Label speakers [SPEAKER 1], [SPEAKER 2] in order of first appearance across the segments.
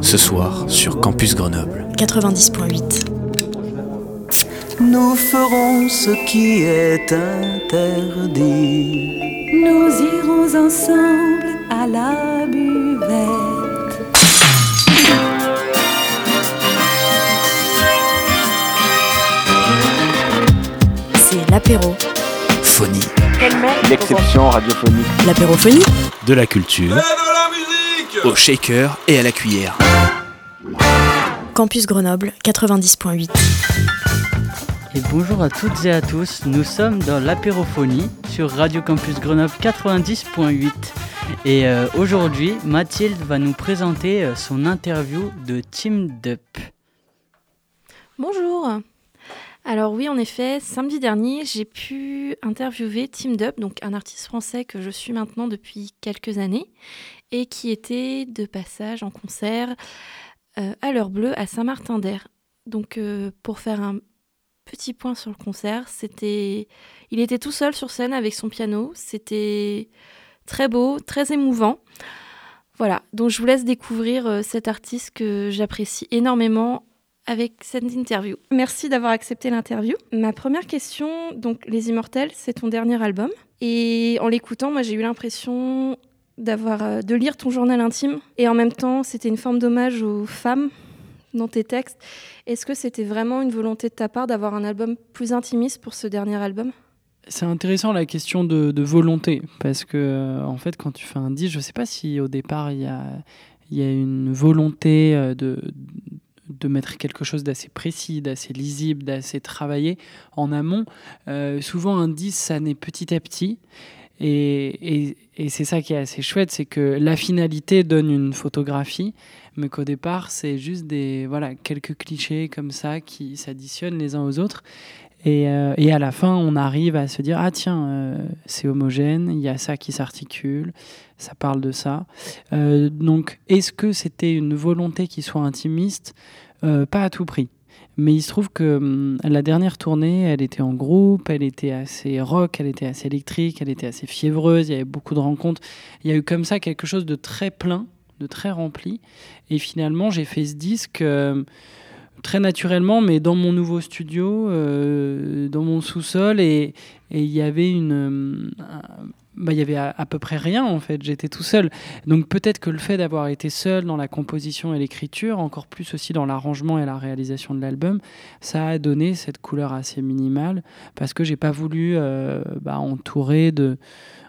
[SPEAKER 1] Ce soir sur Campus Grenoble.
[SPEAKER 2] 90.8.
[SPEAKER 3] Nous ferons ce qui est interdit.
[SPEAKER 4] Nous irons ensemble à la buvette.
[SPEAKER 2] C'est l'apéro.
[SPEAKER 1] Phonie.
[SPEAKER 5] L'exception radiophonique.
[SPEAKER 2] L'apérophonie.
[SPEAKER 1] De la culture. Au shaker et à la cuillère.
[SPEAKER 2] Campus Grenoble 90.8.
[SPEAKER 6] Et bonjour à toutes et à tous, nous sommes dans l'apérophonie sur Radio Campus Grenoble 90.8. Et euh, aujourd'hui, Mathilde va nous présenter euh, son interview de Team Dup.
[SPEAKER 7] Bonjour. Alors oui, en effet, samedi dernier, j'ai pu interviewer Team Dup, donc un artiste français que je suis maintenant depuis quelques années et qui était de passage en concert euh, à l'heure bleue à Saint-Martin-d'Air. Donc euh, pour faire un petit point sur le concert, c'était il était tout seul sur scène avec son piano, c'était très beau, très émouvant. Voilà, donc je vous laisse découvrir euh, cet artiste que j'apprécie énormément avec cette interview. Merci d'avoir accepté l'interview. Ma première question, donc Les Immortels, c'est ton dernier album. Et en l'écoutant, moi j'ai eu l'impression d'avoir euh, de lire ton journal intime et en même temps, c'était une forme d'hommage aux femmes dans tes textes. Est-ce que c'était vraiment une volonté de ta part d'avoir un album plus intimiste pour ce dernier album?
[SPEAKER 6] C'est intéressant la question de, de volonté, parce que en fait, quand tu fais un disque, je ne sais pas si au départ il y a, il y a une volonté euh, de, de mettre quelque chose d'assez précis, d'assez lisible, d'assez travaillé en amont. Euh, souvent, un disque, ça naît petit à petit. Et, et, et c'est ça qui est assez chouette, c'est que la finalité donne une photographie, mais qu'au départ, c'est juste des voilà quelques clichés comme ça qui s'additionnent les uns aux autres. Et, euh, et, à la fin, on arrive à se dire ah tiens, euh, c'est homogène, il y a ça qui s'articule, ça parle de ça. Euh, donc, est-ce que c'était une volonté qui soit intimiste? Pas à tout prix. Mais il se trouve que hum, la dernière tournée, elle était en groupe, elle était assez rock, elle était assez électrique, elle était assez fiévreuse, il y avait beaucoup de rencontres. Il y a eu comme ça quelque chose de très plein, de très rempli. Et finalement, j'ai fait ce disque très naturellement, mais dans mon nouveau studio, euh, dans mon sous-sol, et, il y avait une... bah, il y avait à, à, peu près rien en fait, j'étais tout seul. Donc peut-être que le fait d'avoir été seul dans la composition et l'écriture, encore plus aussi dans l'arrangement et la réalisation de l'album, ça a donné cette couleur assez minimale parce que j'ai pas voulu euh, bah, entourer, de,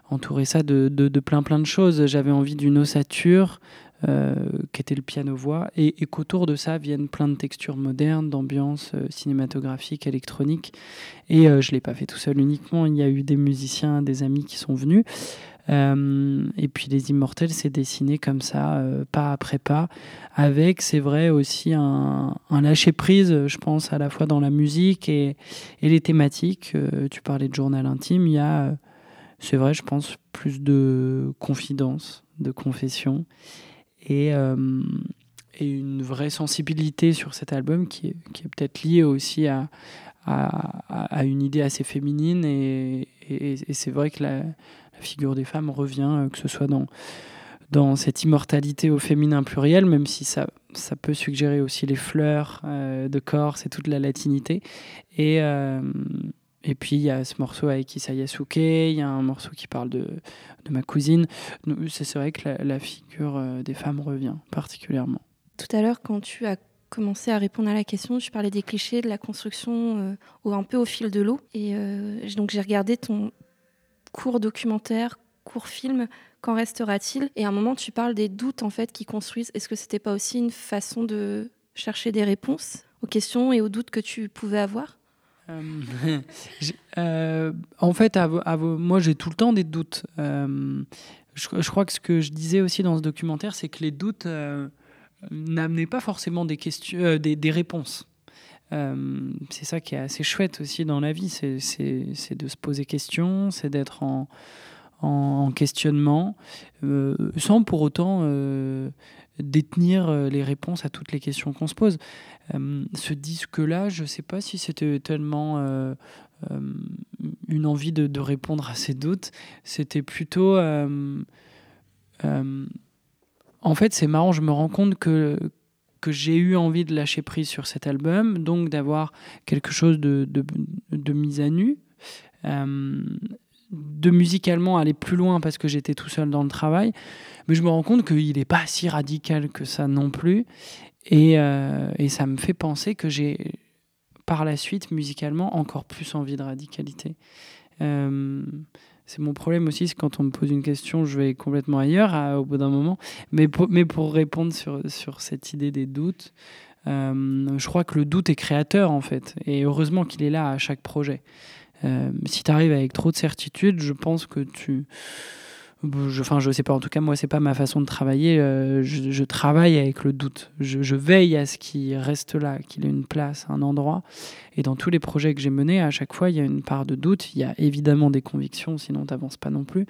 [SPEAKER 6] entourer ça de, de, de, plein plein de choses. J'avais envie d'une ossature. Euh, qui était le piano-voix, et, et qu'autour de ça viennent plein de textures modernes, d'ambiance euh, cinématographique, électronique. Et euh, je ne l'ai pas fait tout seul uniquement, il y a eu des musiciens, des amis qui sont venus. Et puis Les Immortels s'est dessiné comme ça, pas après pas, avec, c'est vrai, aussi un, lâcher-prise, je pense, à la fois dans la musique et, les thématiques. Tu parlais de journal intime, il y a, c'est vrai, je pense, plus de confidence, de confession. Et, euh, et, une vraie sensibilité sur cet album qui est, qui est peut-être liée aussi à, à, une idée assez féminine. Et, c'est vrai que la, figure des femmes revient, que ce soit dans, dans cette immortalité au féminin pluriel, même si ça, ça peut suggérer aussi les fleurs euh, de Corse et toute la latinité. Et. Euh, et puis il y a ce morceau avec Isayasuke, il y a un morceau qui parle de, de ma cousine. C'est vrai que la, figure euh, des femmes revient particulièrement.
[SPEAKER 7] Tout à l'heure, quand tu as commencé à répondre à la question, tu parlais des clichés, de la construction euh, un peu au fil de l'eau. Et euh, donc j'ai regardé ton court documentaire, court film, Qu'en restera-t-il? Et à un moment, tu parles des doutes en fait qui construisent. Est-ce que c'était pas aussi une façon de chercher des réponses aux questions et aux doutes que tu pouvais avoir?
[SPEAKER 6] Euh, euh, en fait, moi, j'ai tout le temps des doutes. Euh, je, crois que ce que je disais aussi dans ce documentaire, c'est que les doutes n'amenaient pas forcément des, questions, des, des réponses. c'est ça qui est assez chouette aussi dans la vie, c'est de se poser questions, c'est d'être en, questionnement, sans pour autant détenir les réponses à toutes les questions qu'on se pose. Euh, ce disque-là, je ne sais pas si c'était tellement euh, euh, une envie de, de, répondre à ces doutes, c'était plutôt en fait, c'est marrant, je me rends compte que, que j'ai eu envie de lâcher prise sur cet album, donc d'avoir quelque chose de, de, de, mise à nu, de musicalement aller plus loin parce que j'étais tout seul dans le travail, mais je me rends compte qu'il n'est pas si radical que ça non plus, et, et ça me fait penser que j'ai par la suite, musicalement, encore plus envie de radicalité. Euh, c'est mon problème aussi, c'est quand on me pose une question, je vais complètement ailleurs au bout d'un moment. Mais pour, mais pour répondre sur, sur cette idée des doutes, euh, je crois que le doute est créateur en fait. Et heureusement qu'il est là à chaque projet. Euh, si tu arrives avec trop de certitude, je pense que tu enfin, je sais pas. En tout cas, moi, c'est pas ma façon de travailler. Euh, je, travaille avec le doute. Je, veille à ce qu'il reste là, qu'il ait une place, un endroit. Et dans tous les projets que j'ai menés, à chaque fois, il y a une part de doute. Il y a évidemment des convictions, sinon tu n'avances pas non plus.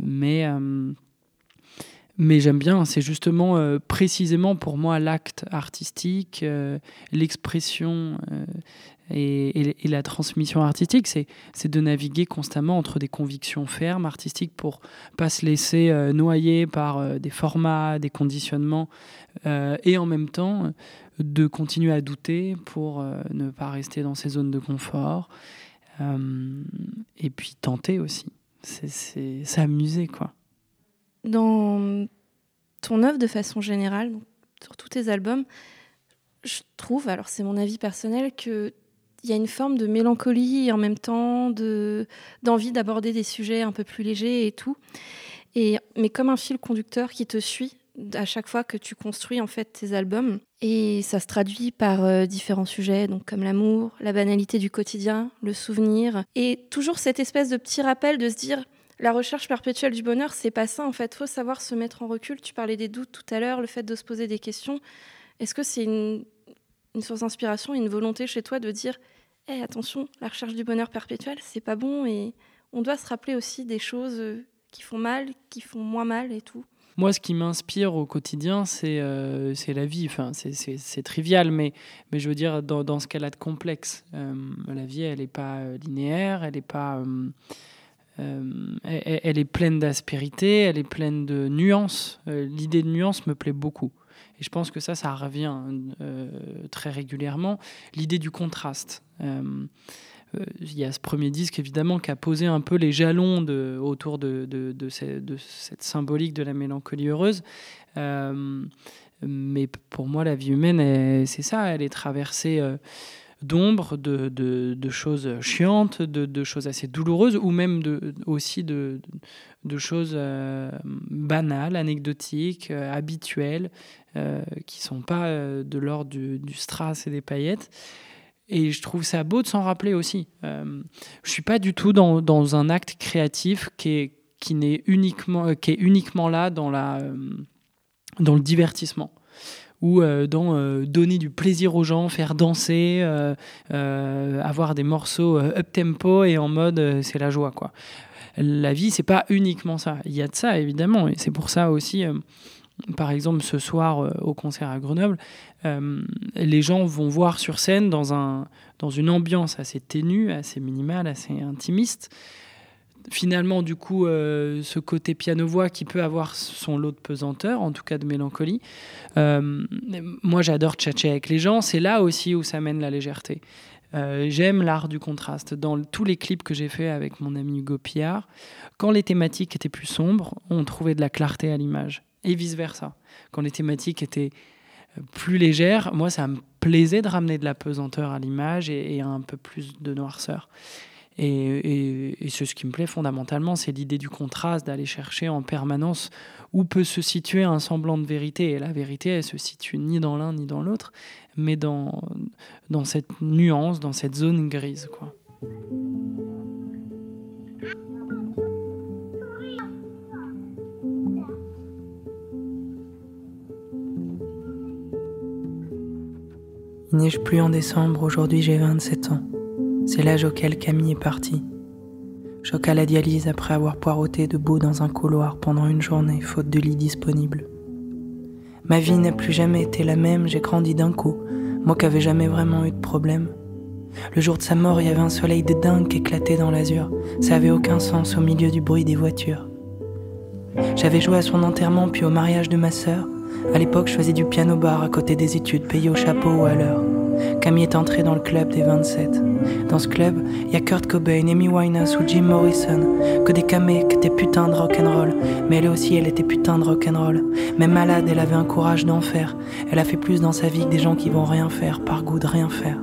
[SPEAKER 6] Mais euh, mais j'aime bien, c'est justement précisément pour moi l'acte artistique, l'expression et, la transmission artistique, c'est de naviguer constamment entre des convictions fermes artistiques pour pas se laisser euh, noyer par euh, des formats, des conditionnements, euh, et en même temps de continuer à douter pour ne pas rester dans ces zones de confort, et puis tenter aussi. C'est s'amuser, quoi.
[SPEAKER 7] Dans ton œuvre de façon générale, sur tous tes albums, je trouve, alors c'est mon avis personnel, que il y a une forme de mélancolie et en même temps de, d'envie d'aborder des sujets un peu plus légers et tout. Et, mais comme un fil conducteur qui te suit à chaque fois que tu construis en fait tes albums. Et ça se traduit par euh, différents sujets, donc comme l'amour, la banalité du quotidien, le souvenir. Et toujours cette espèce de petit rappel de se dire, la recherche perpétuelle du bonheur, c'est pas ça en fait. Faut savoir se mettre en recul. Tu parlais des doutes tout à l'heure, le fait de se poser des questions. Est-ce que c'est une, une source d'inspiration, une volonté chez toi de dire hey, attention, la recherche du bonheur perpétuel, c'est pas bon et on doit se rappeler aussi des choses euh, qui font mal, qui font moins mal et tout.
[SPEAKER 6] Moi, ce qui m'inspire au quotidien, c'est euh, la vie. Enfin, c'est trivial, mais, mais je veux dire, dans, dans ce qu'elle a de complexe. Euh, la vie, elle n'est pas linéaire, elle n'est pas. elle, est pleine d'aspérité, elle est pleine de nuances. L'idée de nuances me plaît beaucoup. Et je pense que ça, ça revient euh, très régulièrement. L'idée du contraste. Euh, euh, il y a ce premier disque, évidemment, qui a posé un peu les jalons autour de, cette symbolique de la mélancolie heureuse. mais pour moi, la vie humaine, c'est ça, elle est traversée d'ombre, de, choses chiantes, de, choses assez douloureuses, ou même aussi de, choses banales, anecdotiques, habituelles, qui sont pas de l'ordre du, strass et des paillettes. Et je trouve ça beau de s'en rappeler aussi. je suis pas du tout dans, dans un acte créatif qui est, qui, n'est uniquement, qui est uniquement là dans, la, dans le divertissement ou euh, dans euh, donner du plaisir aux gens, faire danser, euh, avoir des morceaux up tempo et en mode c'est la joie quoi. La vie c'est pas uniquement ça. Il y a de ça évidemment et c'est pour ça aussi. Par exemple, ce soir au concert à Grenoble, les gens vont voir sur scène dans, un, dans une ambiance assez ténue, assez minimale, assez intimiste, finalement, du coup, euh, ce côté piano-voix qui peut avoir son lot de pesanteur, en tout cas de mélancolie. Euh, moi, j'adore tchatcher avec les gens. C'est là aussi où ça mène la légèreté. Euh, j'aime l'art du contraste. Dans tous les clips que j'ai fait avec mon ami Hugo Pillard, quand les thématiques étaient plus sombres, on trouvait de la clarté à l'image. Et vice-versa. Quand les thématiques étaient plus légères, moi, ça me plaisait de ramener de la pesanteur à l'image et, et un peu plus de noirceur. Et, c'est ce qui me plaît fondamentalement, c'est l'idée du contraste, d'aller chercher en permanence où peut se situer un semblant de vérité. Et la vérité, elle se situe ni dans l'un ni dans l'autre, mais dans, dans cette nuance, dans cette zone grise. Quoi.
[SPEAKER 8] Il neige plus en décembre, aujourd'hui j'ai 27 ans. C'est l'âge auquel Camille est partie. Choc à la dialyse après avoir poireauté debout dans un couloir pendant une journée, faute de lit disponible. Ma vie n'a plus jamais été la même, j'ai grandi d'un coup, moi qui avais jamais vraiment eu de problème. Le jour de sa mort, il y avait un soleil de dingue qui éclatait dans l'azur. Ça avait aucun sens au milieu du bruit des voitures. J'avais joué à son enterrement puis au mariage de ma sœur. À l'époque, je faisais du piano bar à côté des études, payé au chapeau ou à l'heure. Camille est entrée dans le club des 27. Dans ce club, il y a Kurt Cobain, Amy Winehouse ou Jim Morrison, que des camés, que des putains de rock'n'roll. Mais elle aussi, elle était putain de rock'n'roll. Même malade, elle avait un courage d'enfer. Elle a fait plus dans sa vie que des gens qui vont rien faire, par goût de rien faire.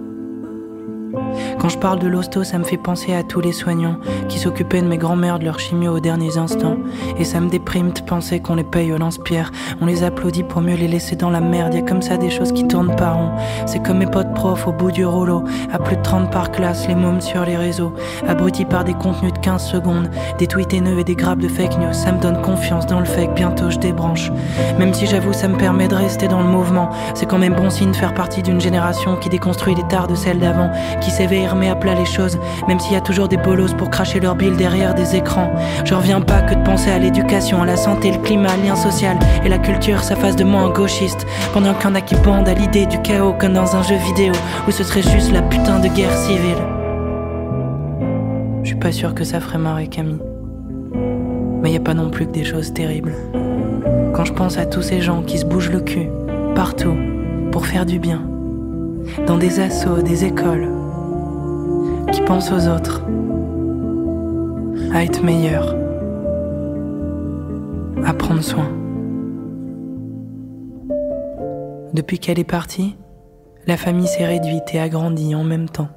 [SPEAKER 8] Quand je parle de l'hosto, ça me fait penser à tous les soignants qui s'occupaient de mes grands-mères de leur chimio aux derniers instants. Et ça me déprime de penser qu'on les paye au lance-pierre. On les applaudit pour mieux les laisser dans la merde. Y a comme ça des choses qui tournent pas rond. C'est comme mes potes profs au bout du rouleau. À plus de 30 par classe, les mômes sur les réseaux. Abrutis par des contenus de 15 secondes. Des tweets haineux et des grappes de fake news. Ça me donne confiance dans le que bientôt je débranche. Même si j'avoue, ça me permet de rester dans le mouvement. C'est quand même bon signe de faire partie d'une génération qui déconstruit les tares de celle d'avant. Qui s'éveille mais à plat les choses, même s'il y a toujours des bolos pour cracher leur bile derrière des écrans. Je reviens pas que de penser à l'éducation, à la santé, le climat, lien social et la culture, ça fasse de moi un gauchiste. Pendant qu'il y en a qui bandent à l'idée du chaos comme dans un jeu vidéo, où ce serait juste la putain de guerre civile. Je suis pas sûr que ça ferait marrer Camille. Mais y a pas non plus que des choses terribles. Quand je pense à tous ces gens qui se bougent le cul, partout, pour faire du bien, dans des assauts, des écoles, qui pense aux autres, à être meilleur, à prendre soin. Depuis qu'elle est partie, la famille s'est réduite et agrandie en même temps.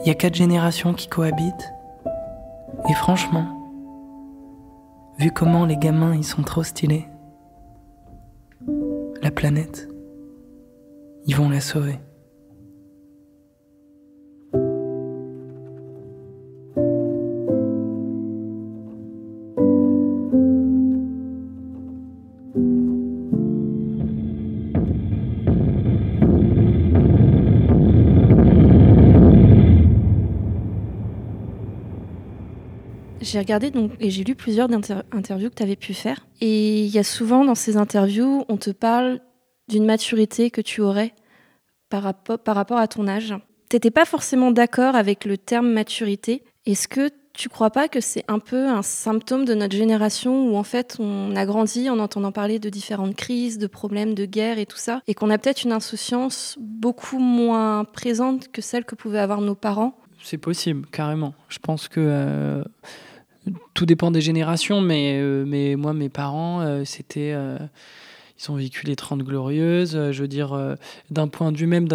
[SPEAKER 8] Il y a quatre générations qui cohabitent. Et franchement, vu comment les gamins ils sont trop stylés, la planète, ils vont la sauver.
[SPEAKER 7] J'ai regardé donc, et j'ai lu plusieurs interviews que tu avais pu faire. Et il y a souvent dans ces interviews, on te parle d'une maturité que tu aurais par rapport, par rapport à ton âge. Tu n'étais pas forcément d'accord avec le terme maturité. Est-ce que tu crois pas que c'est un peu un symptôme de notre génération où en fait on a grandi en entendant parler de différentes crises, de problèmes, de guerre et tout ça, et qu'on a peut-être une insouciance beaucoup moins présente que celle que pouvaient avoir nos parents?
[SPEAKER 6] C'est possible, carrément. Je pense que euh, tout dépend des générations, mais, euh, mais moi, mes parents, euh, c'était. Euh, ils ont vécu les 30 glorieuses. je veux dire, d'un point de vue même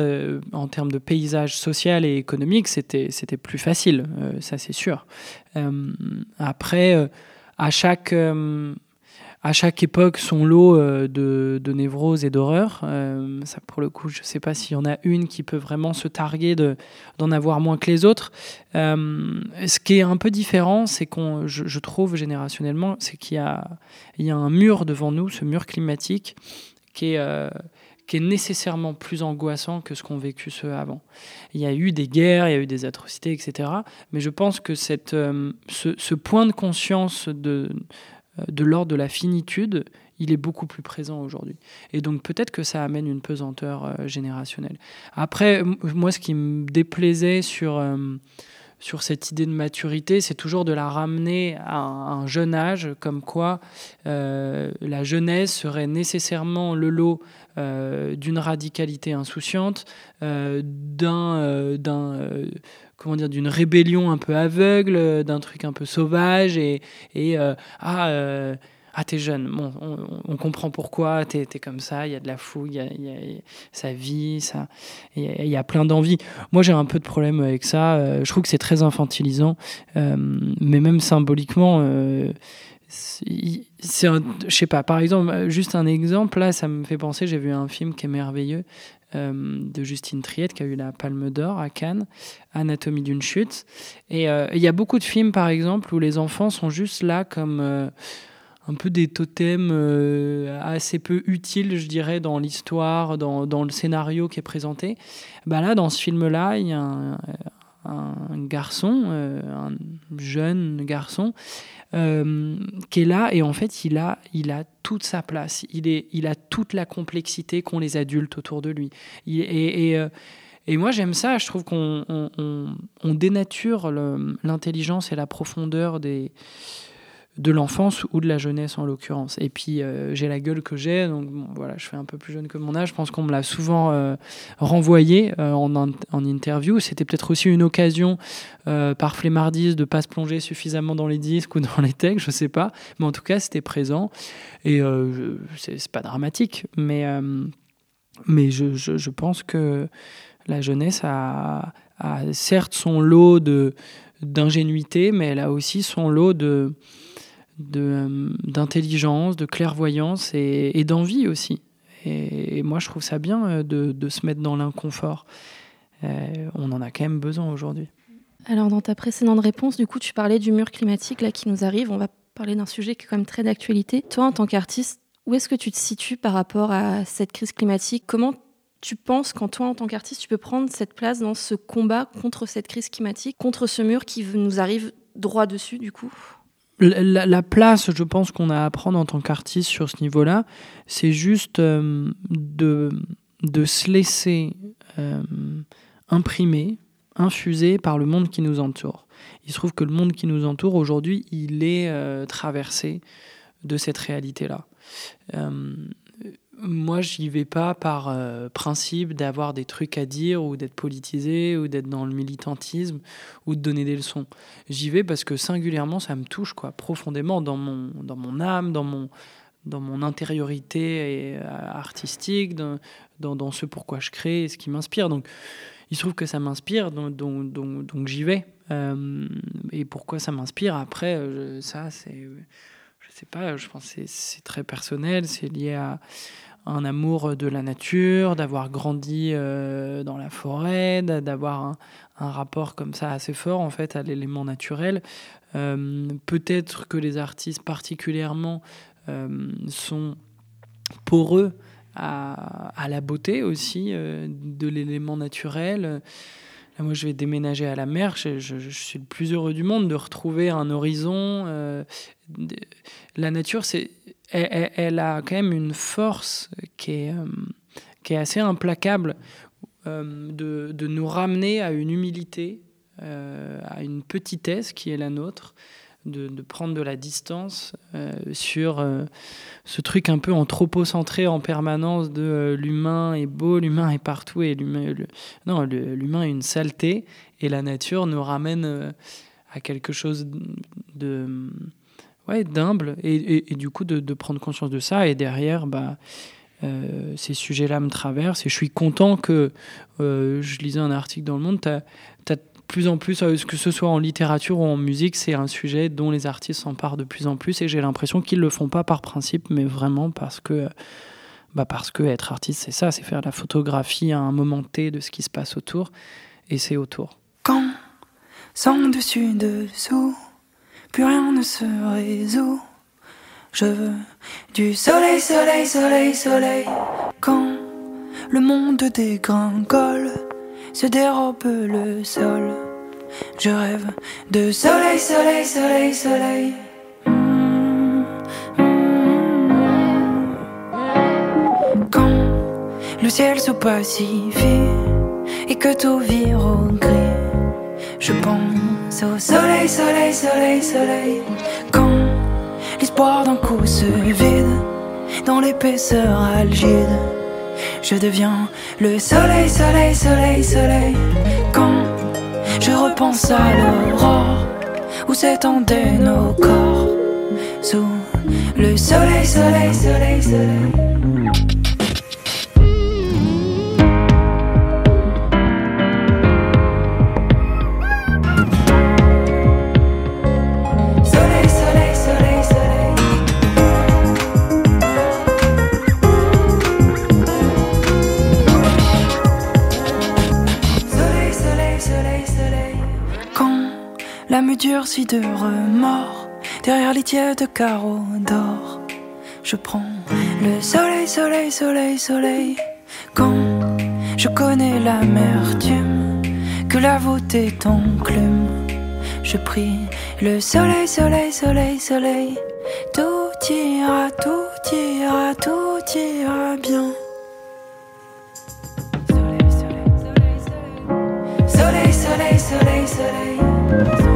[SPEAKER 6] en termes de paysage social et économique, c'était plus facile, ça c'est sûr. après, à chaque à chaque époque son lot euh, de, névroses et d'horreurs. Euh, ça, pour le coup, je ne sais pas s'il y en a une qui peut vraiment se targuer d'en avoir moins que les autres. Euh, ce qui est un peu différent, c'est qu'on, je, trouve générationnellement, c'est qu'il y y a un mur devant nous, ce mur climatique, qui est qui est nécessairement plus angoissant que ce qu'ont vécu ceux avant. Il y a eu des guerres, il y a eu des atrocités, etc. Mais je pense que cette, ce, point de conscience de, de l'ordre de la finitude, il est beaucoup plus présent aujourd'hui. Et donc peut-être que ça amène une pesanteur euh, générationnelle. Après, moi, ce qui me déplaisait sur, euh, sur cette idée de maturité, c'est toujours de la ramener à un, jeune âge, comme quoi la jeunesse serait nécessairement le lot d'une radicalité insouciante, d'un comment dire, d'une rébellion un peu aveugle, euh, d'un truc un peu sauvage et, et euh, ah, euh, ah t'es jeune, bon, on, comprend pourquoi, t'es es comme ça, il y a de la fougue, il y a, sa vie, ça, il y, a plein d'envie. Moi j'ai un peu de problème avec ça, je trouve que c'est très infantilisant, mais même symboliquement c'est je sais pas. Par exemple juste un exemple là ça me fait penser. J'ai vu un film qui est merveilleux euh, de Justine Triette qui a eu la Palme d'Or à Cannes, Anatomie d'une chute. Et euh, il y a beaucoup de films, par exemple, où les enfants sont juste là comme euh, un peu des totems assez peu utiles, je dirais, dans l'histoire, dans, dans, le scénario qui est présenté. Bah là, dans ce film-là, il y a un, garçon, un jeune garçon, euh, qui est là et en fait il a, il a toute sa place, il, est, il a toute la complexité qu'ont les adultes autour de lui. et, et, euh, moi j'aime ça, je trouve qu'on on, on, dénature l'intelligence et la profondeur des, de l'enfance ou de la jeunesse en l'occurrence. Et puis euh, j'ai la gueule que j'ai, donc voilà, je fais un peu plus jeune que mon âge. Je pense qu'on me l'a souvent euh, renvoyé euh, en, en, interview. C'était peut-être aussi une occasion par flemmardise de pas se plonger suffisamment dans les disques ou dans les textes, je sais pas. Mais en tout cas, c'était présent et c'est pas dramatique, mais mais je, je, je, pense que la jeunesse a, a certes son lot de d'ingénuité, mais elle a aussi son lot de d'intelligence, de, clairvoyance et, d'envie aussi. Et, moi, je trouve ça bien euh, de, se mettre dans l'inconfort. Euh, on en a quand même besoin aujourd'hui.
[SPEAKER 7] Alors, dans ta précédente réponse, du coup, tu parlais du mur climatique là qui nous arrive. On va parler d'un sujet qui est quand même très d'actualité. Toi, en tant qu'artiste, où est-ce que tu te situes par rapport à cette crise climatique? Comment tu penses qu'en toi, en tant qu'artiste, tu peux prendre cette place dans ce combat contre cette crise climatique, contre ce mur qui nous arrive droit dessus, du coup?
[SPEAKER 6] La, place, je pense, qu'on a à prendre en tant qu'artiste sur ce niveau-là, c'est juste euh, de, se laisser euh, imprimer, infuser par le monde qui nous entoure. Il se trouve que le monde qui nous entoure aujourd'hui, il est euh, traversé de cette réalité-là moi, j'y vais pas par euh, principe d'avoir des trucs à dire ou d'être politisé ou d'être dans le militantisme ou de donner des leçons. J'y vais parce que singulièrement, ça me touche quoi, profondément dans mon, dans mon âme, dans mon, dans mon intériorité euh, artistique, dans, dans, ce pourquoi je crée, ce qui m'inspire. Donc, il se trouve que ça m'inspire, donc, donc, donc, j'y vais. Euh, et pourquoi ça m'inspire? Après, ça, c'est. Sais pas, je pense que c'est très personnel, c'est lié à un amour de la nature, d'avoir grandi euh, dans la forêt, d'avoir un, rapport comme ça assez fort en fait à l'élément naturel. Euh, peut-être que les artistes particulièrement euh, sont poreux à, la beauté aussi de l'élément naturel. Moi, je vais déménager à la mer. Je, suis le plus heureux du monde de retrouver un horizon. la nature, c'est elle, a quand même une force qui est, euh, assez implacable euh, de, de, nous ramener à une humilité, euh, à une petitesse qui est la nôtre, de, prendre de la distance sur ce truc un peu anthropocentré en permanence de l'humain est beau, l'humain est partout et l'humain, non, l'humain est une saleté et la nature nous ramène à quelque chose de ouais, d'humble et, et, du coup de, prendre conscience de ça. Et derrière, bah, euh, ces sujets-là me traversent et je suis content que euh, je lisais un article dans Le Monde. Tu as, plus en plus, euh, que ce soit en littérature ou en musique, c'est un sujet dont les artistes s'emparent de plus en plus et j'ai l'impression qu'ils le font pas par principe, mais vraiment parce que. Bah parce que être artiste, c'est ça, c'est faire la photographie à un moment T de ce qui se passe autour, et c'est autour.
[SPEAKER 8] Quand, sans dessus, dessous, plus rien ne se résout. Je veux du soleil, soleil, soleil, soleil. Quand le monde dégringole, se dérobe le sol. Je rêve de soleil, soleil, soleil, soleil. Quand le ciel se pacifie et que tout vire au gris, je pense au soleil, soleil, soleil, soleil. Quand l'espoir d'un coup se vide dans l'épaisseur algide, je deviens le soleil, soleil, soleil, soleil. Quand je repense à l'aurore où s'étendaient nos corps sous le soleil, soleil, soleil, soleil. Durci de remords derrière les tièdes carreaux d'or. Je prends le soleil, soleil, soleil, soleil. Quand je connais l'amertume que la voûte est enclume, je prie le soleil, soleil, soleil, soleil. Tout ira, tout ira, tout ira bien. Soleil, soleil, soleil, soleil, soleil, soleil.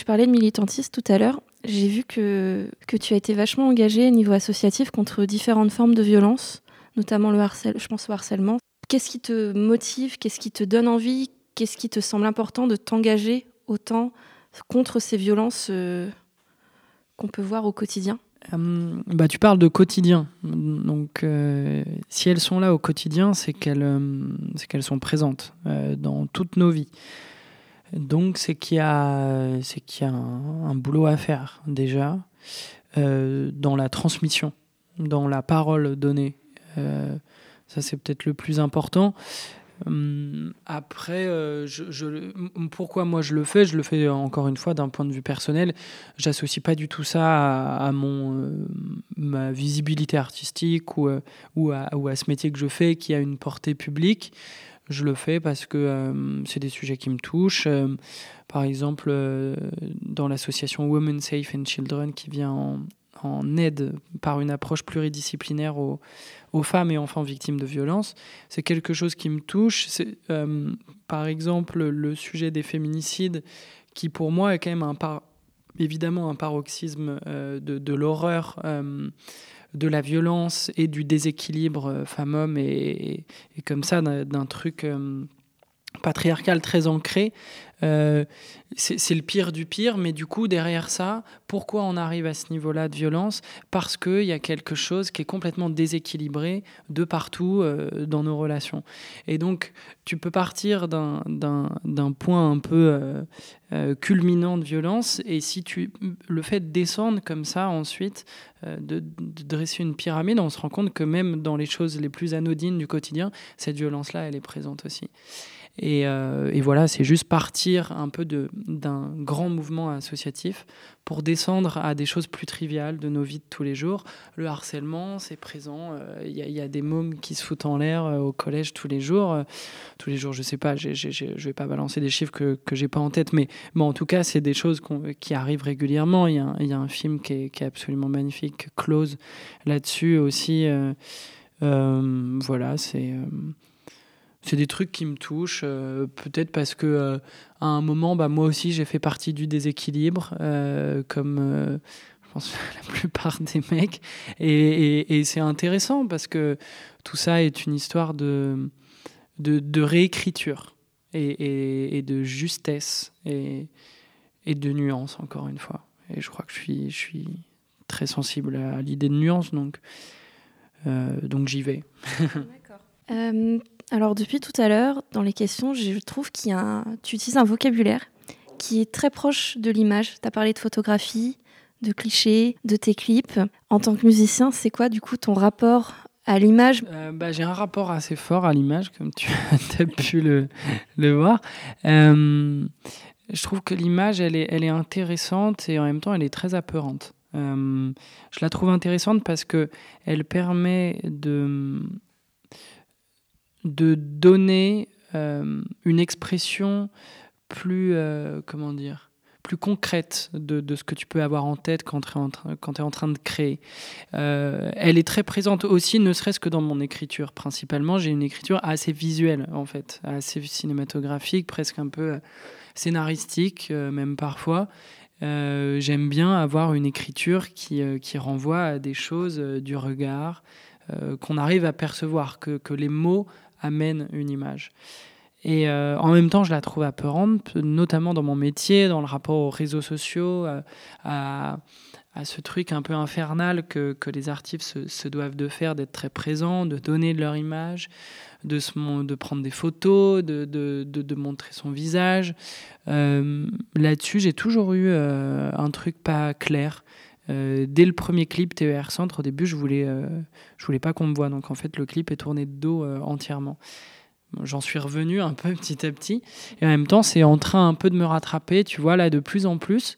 [SPEAKER 7] Tu parlais de militantisme tout à l'heure. J'ai vu que, que tu as été vachement engagé au niveau associatif contre différentes formes de violence, notamment le harcèlement, je pense au harcèlement. Qu'est-ce qui te motive Qu'est-ce qui te donne envie Qu'est-ce qui te semble important de t'engager autant contre ces violences euh, qu'on peut voir au quotidien?
[SPEAKER 6] Euh, bah, tu parles de quotidien. Donc, euh, si elles sont là au quotidien, c'est qu'elles qu'elles sont présentes dans toutes nos vies. Donc, c'est qu'il y a, c'est qu'il y a un, boulot à faire, déjà, dans la transmission, dans la parole donnée. ça, c'est peut-être le plus important. Hum, après, euh, pourquoi moi je le fais? Je le fais encore une fois d'un point de vue personnel. J'associe pas du tout ça à, mon euh, ma visibilité artistique ou, euh, ou, à, ou, à, ce métier que je fais qui a une portée publique. Je le fais parce que c'est des sujets qui me touchent. par exemple, dans l'association Women Safe and Children qui vient en, aide par une approche pluridisciplinaire aux, aux, femmes et enfants victimes de violences. C'est quelque chose qui me touche. C'est, euh, par exemple, le sujet des féminicides, qui pour moi est quand même un évidemment un paroxysme euh, de, de, l'horreur. Euh, de la violence et du déséquilibre femme-homme et, et, comme ça d'un truc patriarcal très ancré, euh, c'est le pire du pire, mais du coup, derrière ça, pourquoi on arrive à ce niveau-là de violence? Parce qu'il y a quelque chose qui est complètement déséquilibré de partout euh, dans nos relations. Et donc, tu peux partir d'un point un peu euh, culminant de violence, et si tu le fais de descendre comme ça ensuite, de, de, dresser une pyramide, on se rend compte que même dans les choses les plus anodines du quotidien, cette violence-là, elle est présente aussi. Euh, et, voilà, c'est juste partir un peu d'un grand mouvement associatif pour descendre à des choses plus triviales de nos vies de tous les jours. Le harcèlement, c'est présent. Euh, il y, a des mômes qui se foutent en l'air euh, au collège tous les jours. tous les jours, je sais pas, je ne vais pas balancer des chiffres que, que j'ai pas en tête, mais bon, en tout cas, c'est des choses qui arrivent régulièrement. Il y, a un film qui est absolument magnifique, Close, là-dessus aussi. voilà, c'est c'est des trucs qui me touchent, euh, peut-être parce que euh, à un moment, bah, moi aussi, j'ai fait partie du déséquilibre, euh, comme je pense la plupart des mecs. Et, et, c'est intéressant parce que tout ça est une histoire de, de, de réécriture et, et, de justesse et, et de nuance, encore une fois. Et je crois que je suis, je suis très sensible à l'idée de nuance, donc, donc j'y vais.
[SPEAKER 7] D'accord. Alors depuis tout à l'heure, dans les questions, je trouve qu'il y a tu utilises un vocabulaire qui est très proche de l'image. Tu as parlé de photographie, de clichés, de tes clips. En tant que musicien, c'est quoi du coup ton rapport à l'image?
[SPEAKER 6] Euh, bah, J'ai un rapport assez fort à l'image, comme tu as pu le, le voir. Euh, je trouve que l'image, elle est, elle est intéressante et en même temps, elle est très apeurante. Euh, je la trouve intéressante parce que elle permet de de donner euh, une expression plus, euh, comment dire, plus concrète de, de, ce que tu peux avoir en tête quand tu es, es, en train de créer. Euh, elle est très présente aussi, ne serait-ce que dans mon écriture. Principalement, j'ai une écriture assez visuelle, en fait, assez cinématographique, presque un peu scénaristique, même parfois. J'aime bien avoir une écriture qui, qui, renvoie à des choses du regard, qu'on arrive à percevoir, que, que les mots amène une image. Et euh, en même temps, je la trouve apeurante, notamment dans mon métier, dans le rapport aux réseaux sociaux, euh, à, ce truc un peu infernal que, que les artistes se, doivent de faire, d'être très présents, de donner leur image, de, de prendre des photos, de, de, de, montrer son visage. Euh, là-dessus, j'ai toujours eu un truc pas clair. Dès le premier clip TER Centre, au début, je voulais, je voulais pas qu'on me voit. Donc en fait, le clip est tourné de dos euh, entièrement. J'en suis revenu un peu petit à petit. Et en même temps, c'est en train un peu de me rattraper. Tu vois, là, de plus en plus,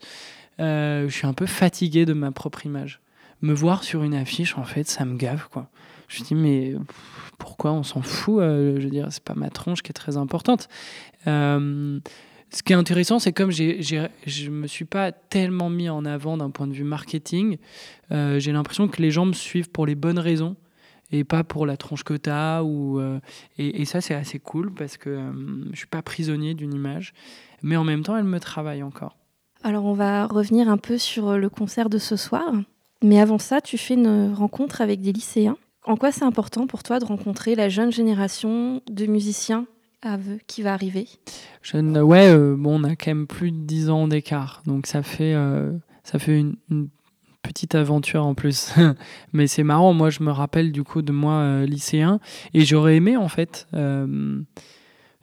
[SPEAKER 6] euh, je suis un peu fatigué de ma propre image. Me voir sur une affiche, en fait, ça me gave, quoi. Je me dis, mais pourquoi on s'en fout euh, Je veux dire, c'est pas ma tronche qui est très importante. Ce qui est intéressant, c'est comme je ne me suis pas tellement mis en avant d'un point de vue marketing, euh, j'ai l'impression que les gens me suivent pour les bonnes raisons et pas pour la tronche que tu as. Ou, euh, et, ça, c'est assez cool parce que euh, je suis pas prisonnier d'une image, mais en même temps, elle me travaille encore.
[SPEAKER 7] Alors on va revenir un peu sur le concert de ce soir. Mais avant ça, tu fais une rencontre avec des lycéens. En quoi c'est important pour toi de rencontrer la jeune génération de musiciens qui va arriver
[SPEAKER 6] Ouais, euh, bon, on a quand même plus de 10 ans d'écart. Donc ça fait, euh, ça fait une, petite aventure en plus. Mais c'est marrant, moi je me rappelle du coup de moi euh, lycéen. Et j'aurais aimé en fait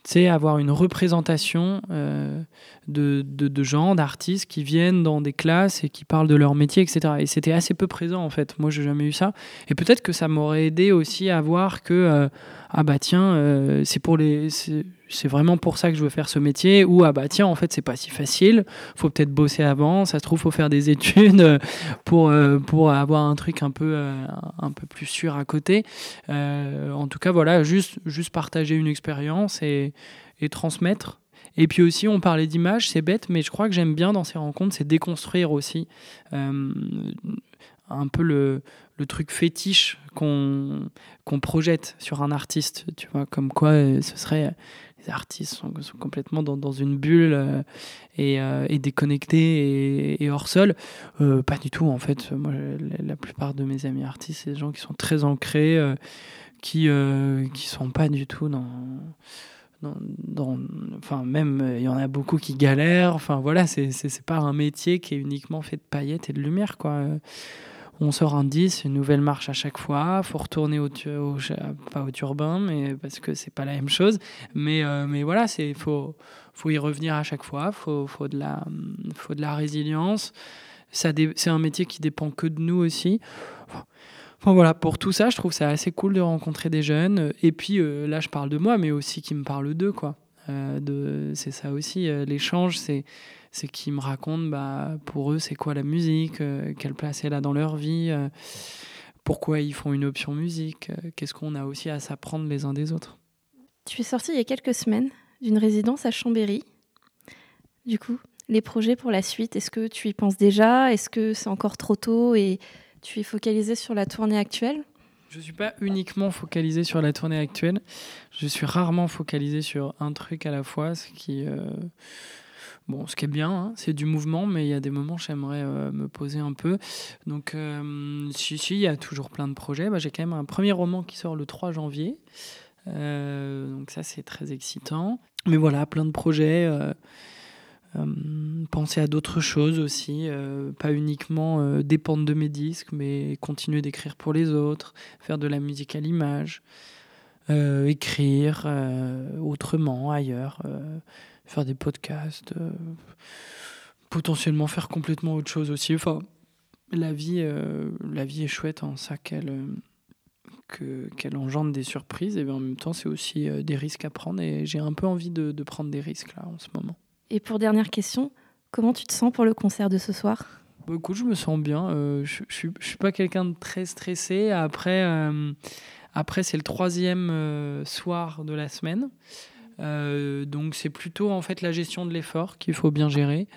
[SPEAKER 6] c'est avoir une représentation euh, de, gens, d'artistes qui viennent dans des classes et qui parlent de leur métier, etc. Et c'était assez peu présent en fait. Moi, j'ai jamais eu ça. Et peut-être que ça m'aurait aidé aussi à voir que euh, ah bah tiens, euh, c'est pour les, c'est vraiment pour ça que je veux faire ce métier. Ou ah bah tiens, en fait, c'est pas si facile. Faut peut-être bosser avant. Ça se trouve, faut faire des études pour pour avoir un truc un peu un peu plus sûr à côté. en tout cas, voilà, juste juste partager une expérience et et transmettre et puis aussi, on parlait d'image, c'est bête, mais je crois que j'aime bien dans ces rencontres, c'est déconstruire aussi euh, un peu le, truc fétiche qu'on qu'on projette sur un artiste, tu vois, comme quoi euh, ce serait les artistes sont, complètement dans, dans, une bulle euh, et, et, déconnectés et, hors sol. pas du tout, en fait. Moi, la, plupart de mes amis artistes, c'est des gens qui sont très ancrés, qui qui sont pas du tout dans dans, enfin même il y en a beaucoup qui galèrent enfin voilà c'est pas un métier qui est uniquement fait de paillettes et de lumière quoi on sort un 10 une nouvelle marche à chaque fois. Faut retourner au, au turbin mais parce que c'est pas la même chose. Mais euh, voilà c'est faut y revenir à chaque fois. Faut faut de la résilience. C'est un métier qui dépend que de nous aussi. Voilà, pour tout ça, je trouve ça assez cool de rencontrer des jeunes. Et puis euh, là, je parle de moi, mais aussi qui me parlent d'eux, quoi. Euh, c'est ça aussi, euh, l'échange, c'est c'est qu'ils me racontent, bah, pour eux, c'est quoi la musique, quelle place elle a dans leur vie, pourquoi ils font une option musique, qu'est-ce qu'on a aussi à s'apprendre les uns des autres.
[SPEAKER 7] Tu es sorti il y a quelques semaines d'une résidence à Chambéry. Du coup, les projets pour la suite, est-ce que tu y penses déjà? Est-ce que c'est encore trop tôt et tu es focalisé sur la tournée actuelle?
[SPEAKER 6] Je ne suis pas uniquement focalisé sur la tournée actuelle. Je suis rarement focalisé sur un truc à la fois, ce qui, euh, bon, ce qui est bien, hein, c'est du mouvement, mais il y a des moments où j'aimerais euh, me poser un peu. Donc, euh, si, il y a toujours plein de projets. Bah, J'ai quand même un premier roman qui sort le 3 janvier. donc ça, c'est très excitant. Mais voilà, plein de projets. Euh, penser à d'autres choses aussi, euh, pas uniquement euh, dépendre de mes disques, mais continuer d'écrire pour les autres, faire de la musique à l'image, écrire autrement, ailleurs, faire des podcasts, potentiellement faire complètement autre chose aussi. Enfin, la vie, la vie est chouette en ça qu'elle qu'elle engendre des surprises et en même temps c'est aussi des risques à prendre et j'ai un peu envie de, de prendre des risques là en ce moment.
[SPEAKER 7] Et pour dernière question, comment tu te sens pour le concert de ce soir?
[SPEAKER 6] Bah, Écoute, je me sens bien. Euh, je ne suis pas quelqu'un de très stressé. Après, euh, après c'est le troisième euh, soir de la semaine. donc c'est plutôt en fait la gestion de l'effort qu'il faut bien gérer.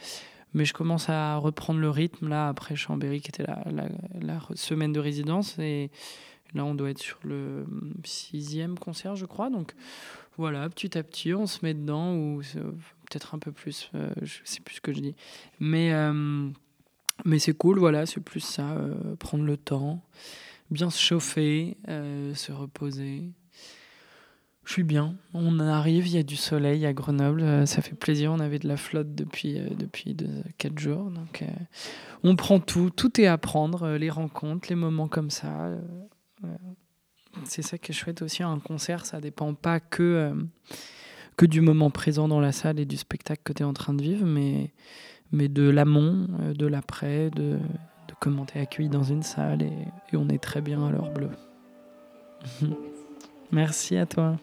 [SPEAKER 6] Mais je commence à reprendre le rythme là après Chambéry qui était la, la, semaine de résidence et là on doit être sur le sixième concert je crois. Donc voilà, petit à petit on se met dedans ou peut-être un peu plus, euh, je sais plus ce que je dis. Mais, euh, mais c'est cool, voilà, c'est plus ça, euh, prendre le temps, bien se chauffer, se reposer. Je suis bien, on arrive, il y a du soleil à Grenoble, ça fait plaisir, on avait de la flotte depuis, depuis 4 jours. Donc on prend tout, tout est à prendre, les rencontres, les moments comme ça. c'est ça qui est chouette aussi, un concert, ça dépend pas que que du moment présent dans la salle et du spectacle que tu es en train de vivre, mais, mais de l'amont, euh, de l'après, de, comment tu es accueilli dans une salle et on est très bien à l'heure bleue. Merci à toi.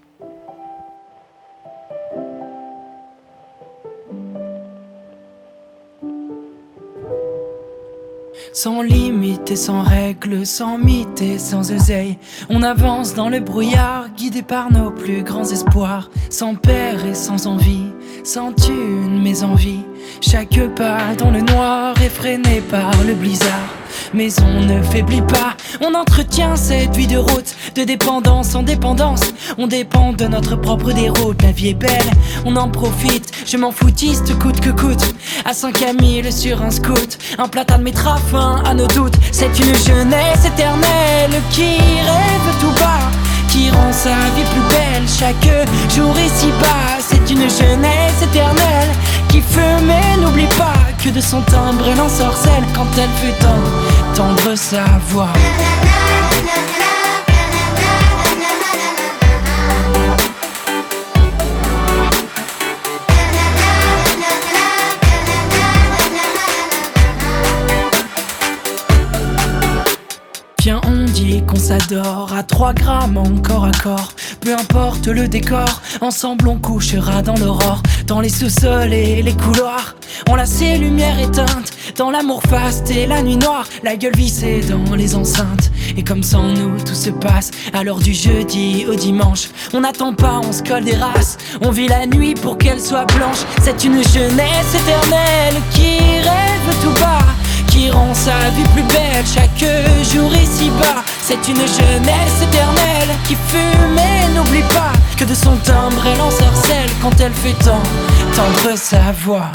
[SPEAKER 8] Sans limite et sans règles, sans mythe et sans oseille. On avance dans le brouillard, guidé par nos plus grands espoirs. Sans père et sans envie, sans thune mais envie. Chaque pas dans le noir, effréné par le blizzard. Mais on ne faiblit pas, on entretient cette vie de route, de dépendance en dépendance. On dépend de notre propre déroute, la vie est belle, on en profite. Je m'en foutiste coûte que coûte. À 5 Camille sur un scout, un platane mettra fin à nos doutes. C'est une jeunesse éternelle qui rêve tout bas qui rend sa vie plus belle chaque jour ici-bas. C'est une jeunesse éternelle qui fume mais n'oublie pas que de son timbre elle en sorcelle quand elle fait tendre sa voix. Qu'on s'adore à 3 grammes encore à corps. Peu importe le décor, ensemble on couchera dans l'aurore, dans les sous-sols et les couloirs. On laisse ces lumières éteintes, dans l'amour faste et la nuit noire, la gueule vissée dans les enceintes. Et comme sans nous tout se passe, alors du jeudi au dimanche, on n'attend pas, on se colle des races. On vit la nuit pour qu'elle soit blanche. C'est une jeunesse éternelle qui rêve tout bas qui rend sa vie plus belle chaque jour ici-bas. C'est une jeunesse éternelle qui fume et n'oublie pas que de son timbre elle en sorcelle quand elle fait tant tendre sa voix.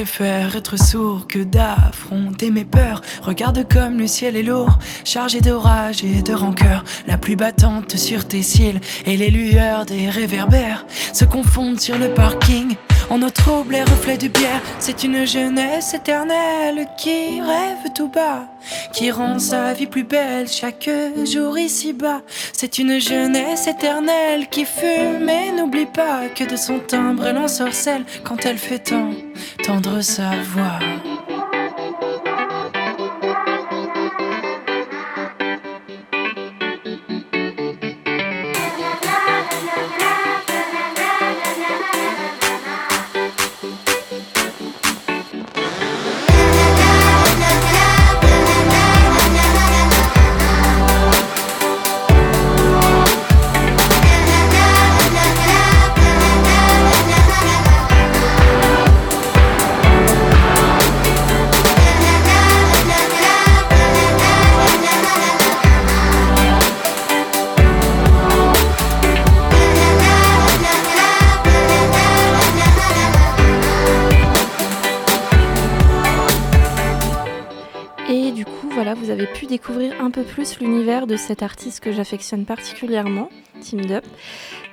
[SPEAKER 8] Préfère être sourd que d'affronter mes peurs. Regarde comme le ciel est lourd, chargé d'orage et de rancœur. La pluie battante sur tes cils et les lueurs des réverbères se confondent sur le parking. En eau trouble et reflets de bière, c'est une jeunesse éternelle qui rêve tout bas, qui rend sa vie plus belle chaque jour ici-bas. C'est une jeunesse éternelle qui fume et n'oublie pas que de son timbre elle en sorcelle quand elle fait tant tendre sa voix.
[SPEAKER 7] Plus l'univers de cet artiste que j'affectionne particulièrement, Team Up.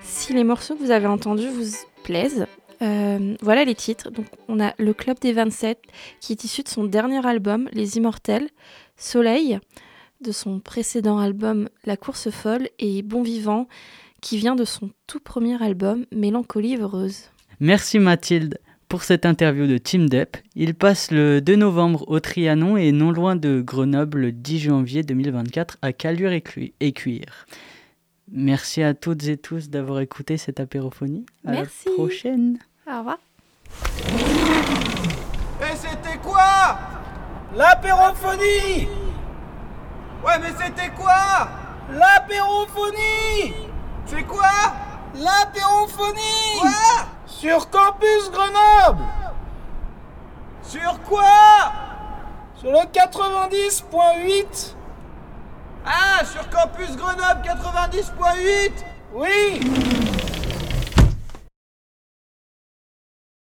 [SPEAKER 7] Si les morceaux que vous avez entendus vous plaisent, euh, voilà les titres. Donc, on a Le Club des 27, qui est issu de son dernier album, Les Immortels, Soleil, de son précédent album La Course Folle, et Bon Vivant, qui vient de son tout premier album, Mélancolie heureuse.
[SPEAKER 9] Merci Mathilde pour cette interview de Team Depp. Il passe le 2 novembre au Trianon et non loin de Grenoble le 10 janvier 2024 à Calure et, Cuire. Merci à toutes et tous d'avoir écouté cette apérophonie. À
[SPEAKER 7] Merci.
[SPEAKER 9] la prochaine.
[SPEAKER 7] Au revoir.
[SPEAKER 1] Et c'était quoi?
[SPEAKER 10] L'apérophonie
[SPEAKER 1] Ouais, mais c'était quoi?
[SPEAKER 10] L'apérophonie
[SPEAKER 1] C'est quoi?
[SPEAKER 10] L'apérophonie
[SPEAKER 1] Quoi?
[SPEAKER 10] Sur Campus Grenoble.
[SPEAKER 1] Sur quoi?
[SPEAKER 10] Sur le 90.8
[SPEAKER 1] Ah, sur Campus Grenoble 90.8
[SPEAKER 10] Oui